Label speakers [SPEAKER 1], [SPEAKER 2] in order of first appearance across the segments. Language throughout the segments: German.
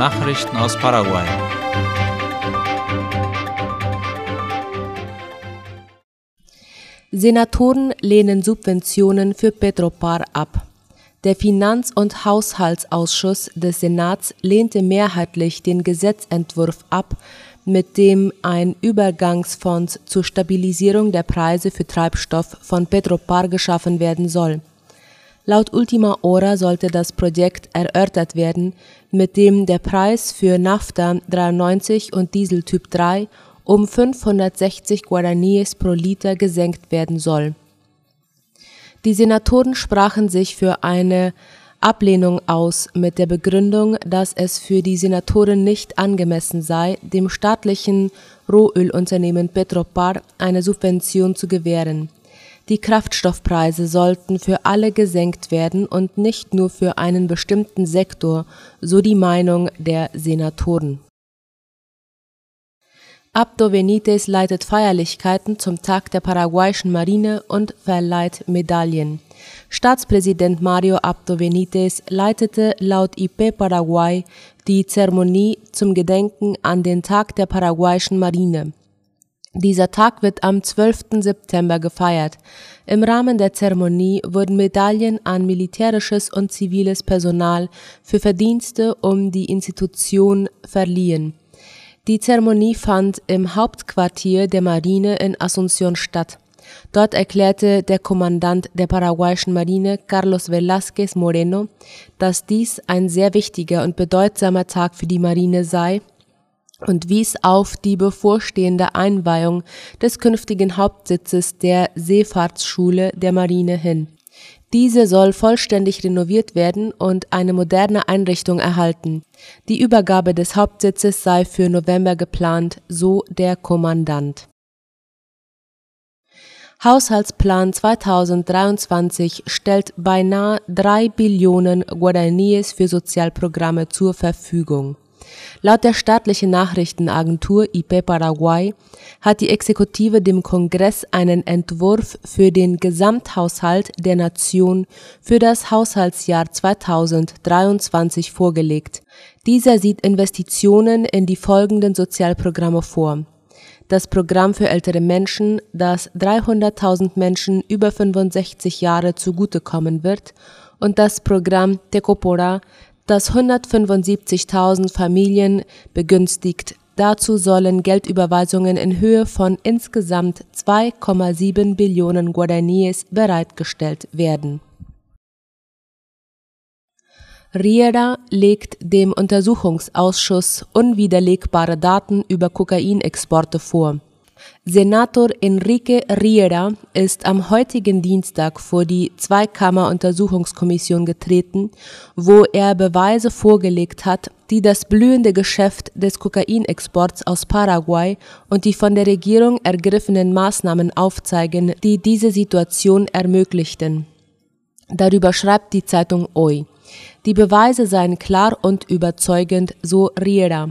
[SPEAKER 1] Nachrichten aus Paraguay.
[SPEAKER 2] Senatoren lehnen Subventionen für Petropar ab. Der Finanz- und Haushaltsausschuss des Senats lehnte mehrheitlich den Gesetzentwurf ab, mit dem ein Übergangsfonds zur Stabilisierung der Preise für Treibstoff von Petropar geschaffen werden soll. Laut Ultima Hora sollte das Projekt erörtert werden, mit dem der Preis für Nafta 93 und Diesel Typ 3 um 560 Guaraníes pro Liter gesenkt werden soll. Die Senatoren sprachen sich für eine Ablehnung aus mit der Begründung, dass es für die Senatoren nicht angemessen sei, dem staatlichen Rohölunternehmen Petropar eine Subvention zu gewähren. Die Kraftstoffpreise sollten für alle gesenkt werden und nicht nur für einen bestimmten Sektor, so die Meinung der Senatoren Abdo Benitez leitet Feierlichkeiten zum Tag der paraguayischen Marine und verleiht Medaillen. Staatspräsident Mario Abdo Benitez leitete laut IP Paraguay die Zeremonie zum Gedenken an den Tag der paraguayischen Marine. Dieser Tag wird am 12. September gefeiert. Im Rahmen der Zeremonie wurden Medaillen an militärisches und ziviles Personal für Verdienste um die Institution verliehen. Die Zeremonie fand im Hauptquartier der Marine in Asunción statt. Dort erklärte der Kommandant der paraguayischen Marine Carlos Velázquez Moreno, dass dies ein sehr wichtiger und bedeutsamer Tag für die Marine sei und wies auf die bevorstehende Einweihung des künftigen Hauptsitzes der Seefahrtsschule der Marine hin. Diese soll vollständig renoviert werden und eine moderne Einrichtung erhalten. Die Übergabe des Hauptsitzes sei für November geplant, so der Kommandant. Haushaltsplan 2023 stellt beinahe drei Billionen Guaraníes für Sozialprogramme zur Verfügung. Laut der staatlichen Nachrichtenagentur IP Paraguay hat die Exekutive dem Kongress einen Entwurf für den Gesamthaushalt der Nation für das Haushaltsjahr 2023 vorgelegt. Dieser sieht Investitionen in die folgenden Sozialprogramme vor. Das Programm für ältere Menschen, das 300.000 Menschen über 65 Jahre zugutekommen wird, und das Programm Tecopora, das 175.000 Familien begünstigt. Dazu sollen Geldüberweisungen in Höhe von insgesamt 2,7 Billionen Guaraníes bereitgestellt werden. Riera legt dem Untersuchungsausschuss unwiderlegbare Daten über Kokainexporte vor Senator Enrique Riera ist am heutigen Dienstag vor die Zweikammer-Untersuchungskommission getreten, wo er Beweise vorgelegt hat, die das blühende Geschäft des Kokainexports aus Paraguay und die von der Regierung ergriffenen Maßnahmen aufzeigen, die diese Situation ermöglichten. Darüber schreibt die Zeitung Hoy. Die Beweise seien klar und überzeugend, so Riera.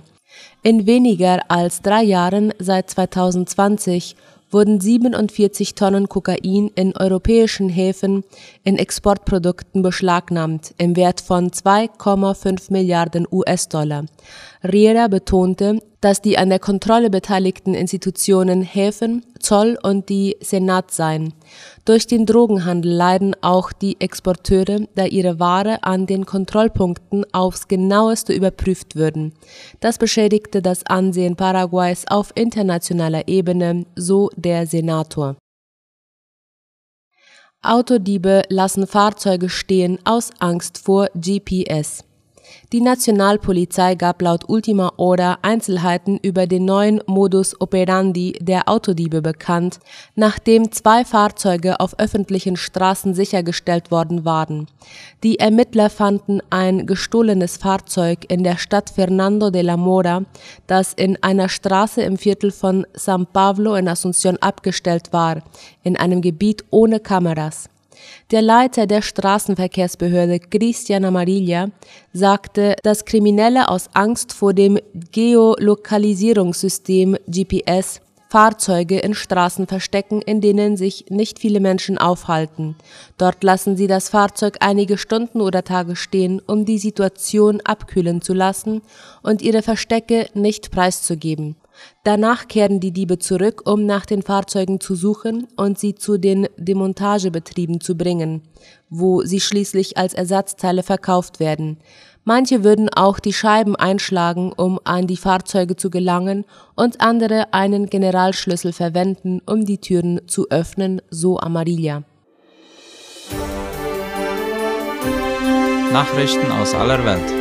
[SPEAKER 2] In weniger als drei Jahren seit 2020 wurden 47 Tonnen Kokain in europäischen Häfen in Exportprodukten beschlagnahmt im Wert von 2,5 Milliarden US-Dollar. Riera betonte, dass die an der Kontrolle beteiligten Institutionen Häfen, Zoll und die Senat seien. Durch den Drogenhandel leiden auch die Exporteure, da ihre Ware an den Kontrollpunkten aufs genaueste überprüft würden. Das beschädigte das Ansehen Paraguays auf internationaler Ebene, so der Senator. Autodiebe lassen Fahrzeuge stehen aus Angst vor GPS. Die Nationalpolizei gab laut Ultima Hora Einzelheiten über den neuen Modus operandi der Autodiebe bekannt, nachdem zwei Fahrzeuge auf öffentlichen Straßen sichergestellt worden waren. Die Ermittler fanden ein gestohlenes Fahrzeug in der Stadt Fernando de la Mora, das in einer Straße im Viertel von San Pablo in Asunción abgestellt war, in einem Gebiet ohne Kameras. Der Leiter der Straßenverkehrsbehörde Christian Amarilla sagte, dass Kriminelle aus Angst vor dem Geolokalisierungssystem GPS Fahrzeuge in Straßen verstecken, in denen sich nicht viele Menschen aufhalten. Dort lassen sie das Fahrzeug einige Stunden oder Tage stehen, um die Situation abkühlen zu lassen und ihre Verstecke nicht preiszugeben. Danach kehren die Diebe zurück, um nach den Fahrzeugen zu suchen und sie zu den Demontagebetrieben zu bringen, wo sie schließlich als Ersatzteile verkauft werden. Manche würden auch die Scheiben einschlagen, um an die Fahrzeuge zu gelangen, und andere einen Generalschlüssel verwenden, um die Türen zu öffnen, so Amarilla.
[SPEAKER 1] Nachrichten aus aller Welt.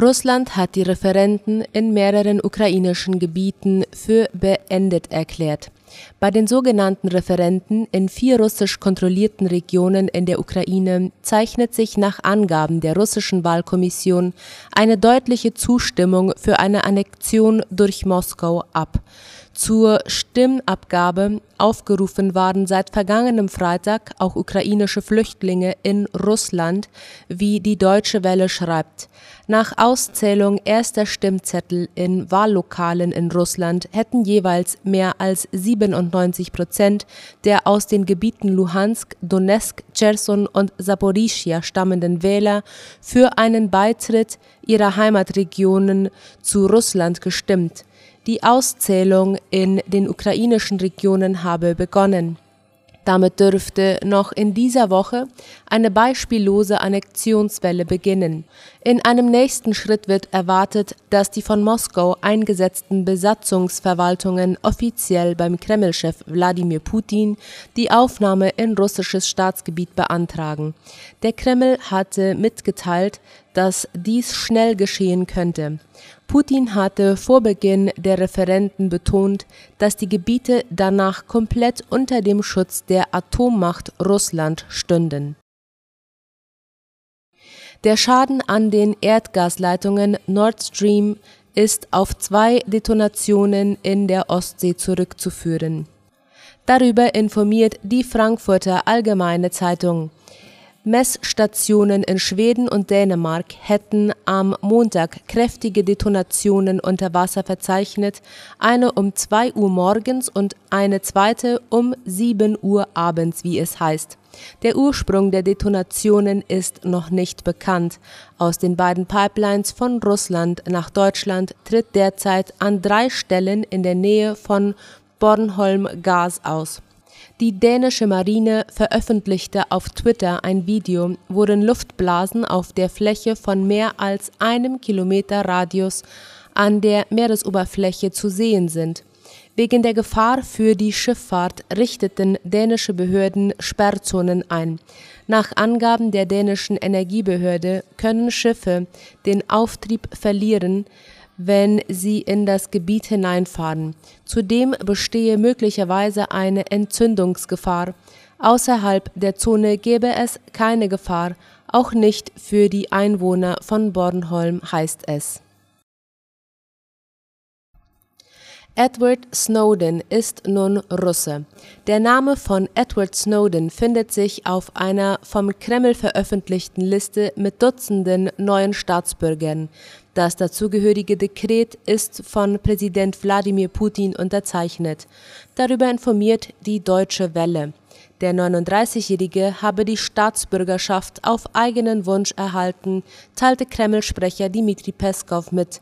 [SPEAKER 2] Russland hat die Referenten in mehreren ukrainischen Gebieten für beendet erklärt. Bei den sogenannten Referenten in vier russisch kontrollierten Regionen in der Ukraine zeichnet sich nach Angaben der russischen Wahlkommission eine deutliche Zustimmung für eine Annexion durch Moskau ab. Zur Stimmabgabe aufgerufen waren seit vergangenem Freitag auch ukrainische Flüchtlinge in Russland, wie die Deutsche Welle schreibt. Nach Auszählung erster Stimmzettel in Wahllokalen in Russland hätten jeweils mehr als 97 Prozent der aus den Gebieten Luhansk, Donetsk, Cherson und Saporischia stammenden Wähler für einen Beitritt ihrer Heimatregionen zu Russland gestimmt. Die Auszählung in den ukrainischen Regionen habe begonnen. Damit dürfte noch in dieser Woche eine beispiellose Annexionswelle beginnen. In einem nächsten Schritt wird erwartet, dass die von Moskau eingesetzten Besatzungsverwaltungen offiziell beim Kremlchef Wladimir Putin die Aufnahme in russisches Staatsgebiet beantragen. Der Kreml hatte mitgeteilt, dass dies schnell geschehen könnte. Putin hatte vor Beginn der Referenten betont, dass die Gebiete danach komplett unter dem Schutz der Atommacht Russland stünden. Der Schaden an den Erdgasleitungen Nord Stream ist auf zwei Detonationen in der Ostsee zurückzuführen. Darüber informiert die Frankfurter Allgemeine Zeitung. Messstationen in Schweden und Dänemark hätten am Montag kräftige Detonationen unter Wasser verzeichnet, eine um 2 Uhr morgens und eine zweite um 7 Uhr abends, wie es heißt. Der Ursprung der Detonationen ist noch nicht bekannt. Aus den beiden Pipelines von Russland nach Deutschland tritt derzeit an drei Stellen in der Nähe von Bornholm Gas aus. Die dänische Marine veröffentlichte auf Twitter ein Video, worin Luftblasen auf der Fläche von mehr als einem Kilometer Radius an der Meeresoberfläche zu sehen sind. Wegen der Gefahr für die Schifffahrt richteten dänische Behörden Sperrzonen ein. Nach Angaben der dänischen Energiebehörde können Schiffe den Auftrieb verlieren, wenn sie in das Gebiet hineinfahren. Zudem bestehe möglicherweise eine Entzündungsgefahr. Außerhalb der Zone gäbe es keine Gefahr, auch nicht für die Einwohner von Bornholm heißt es. Edward Snowden ist nun Russe. Der Name von Edward Snowden findet sich auf einer vom Kreml veröffentlichten Liste mit Dutzenden neuen Staatsbürgern. Das dazugehörige Dekret ist von Präsident Wladimir Putin unterzeichnet. Darüber informiert die Deutsche Welle. Der 39-Jährige habe die Staatsbürgerschaft auf eigenen Wunsch erhalten, teilte Kreml-Sprecher Dmitri Peskov mit.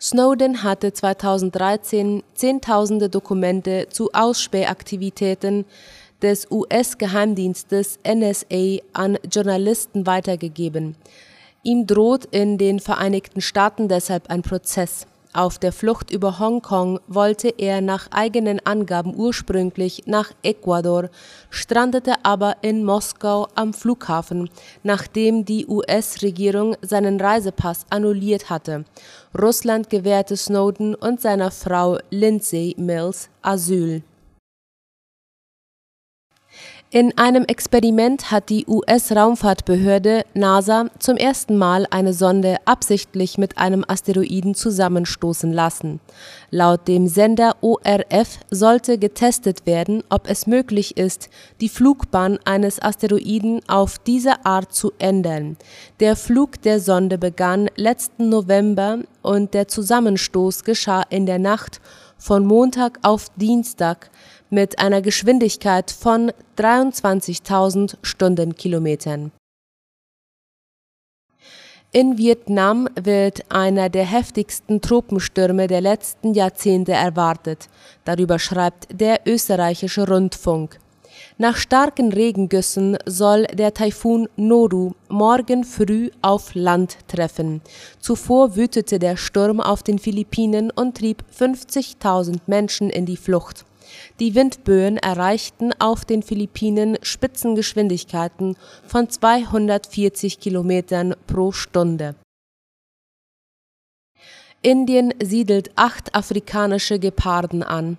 [SPEAKER 2] Snowden hatte 2013 Zehntausende Dokumente zu Ausspähaktivitäten des US-Geheimdienstes NSA an Journalisten weitergegeben. Ihm droht in den Vereinigten Staaten deshalb ein Prozess. Auf der Flucht über Hongkong wollte er nach eigenen Angaben ursprünglich nach Ecuador, strandete aber in Moskau am Flughafen, nachdem die US-Regierung seinen Reisepass annulliert hatte. Russland gewährte Snowden und seiner Frau Lindsay Mills Asyl. In einem Experiment hat die US-Raumfahrtbehörde NASA zum ersten Mal eine Sonde absichtlich mit einem Asteroiden zusammenstoßen lassen. Laut dem Sender ORF sollte getestet werden, ob es möglich ist, die Flugbahn eines Asteroiden auf diese Art zu ändern. Der Flug der Sonde begann letzten November und der Zusammenstoß geschah in der Nacht von Montag auf Dienstag mit einer Geschwindigkeit von 23.000 Stundenkilometern. In Vietnam wird einer der heftigsten Tropenstürme der letzten Jahrzehnte erwartet. Darüber schreibt der österreichische Rundfunk. Nach starken Regengüssen soll der Taifun Noru morgen früh auf Land treffen. Zuvor wütete der Sturm auf den Philippinen und trieb 50.000 Menschen in die Flucht. Die Windböen erreichten auf den Philippinen Spitzengeschwindigkeiten von 240 Kilometern pro Stunde. Indien siedelt acht afrikanische Geparden an.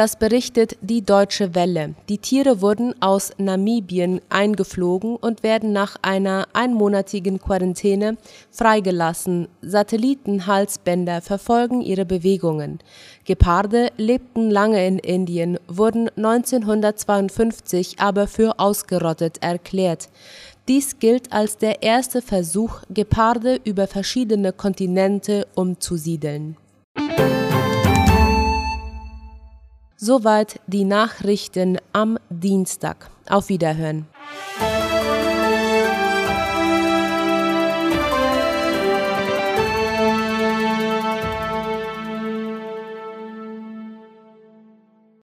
[SPEAKER 2] Das berichtet die Deutsche Welle. Die Tiere wurden aus Namibien eingeflogen und werden nach einer einmonatigen Quarantäne freigelassen. Satellitenhalsbänder verfolgen ihre Bewegungen. Geparde lebten lange in Indien, wurden 1952 aber für ausgerottet erklärt. Dies gilt als der erste Versuch, Geparde über verschiedene Kontinente umzusiedeln. Soweit die Nachrichten am Dienstag. Auf Wiederhören.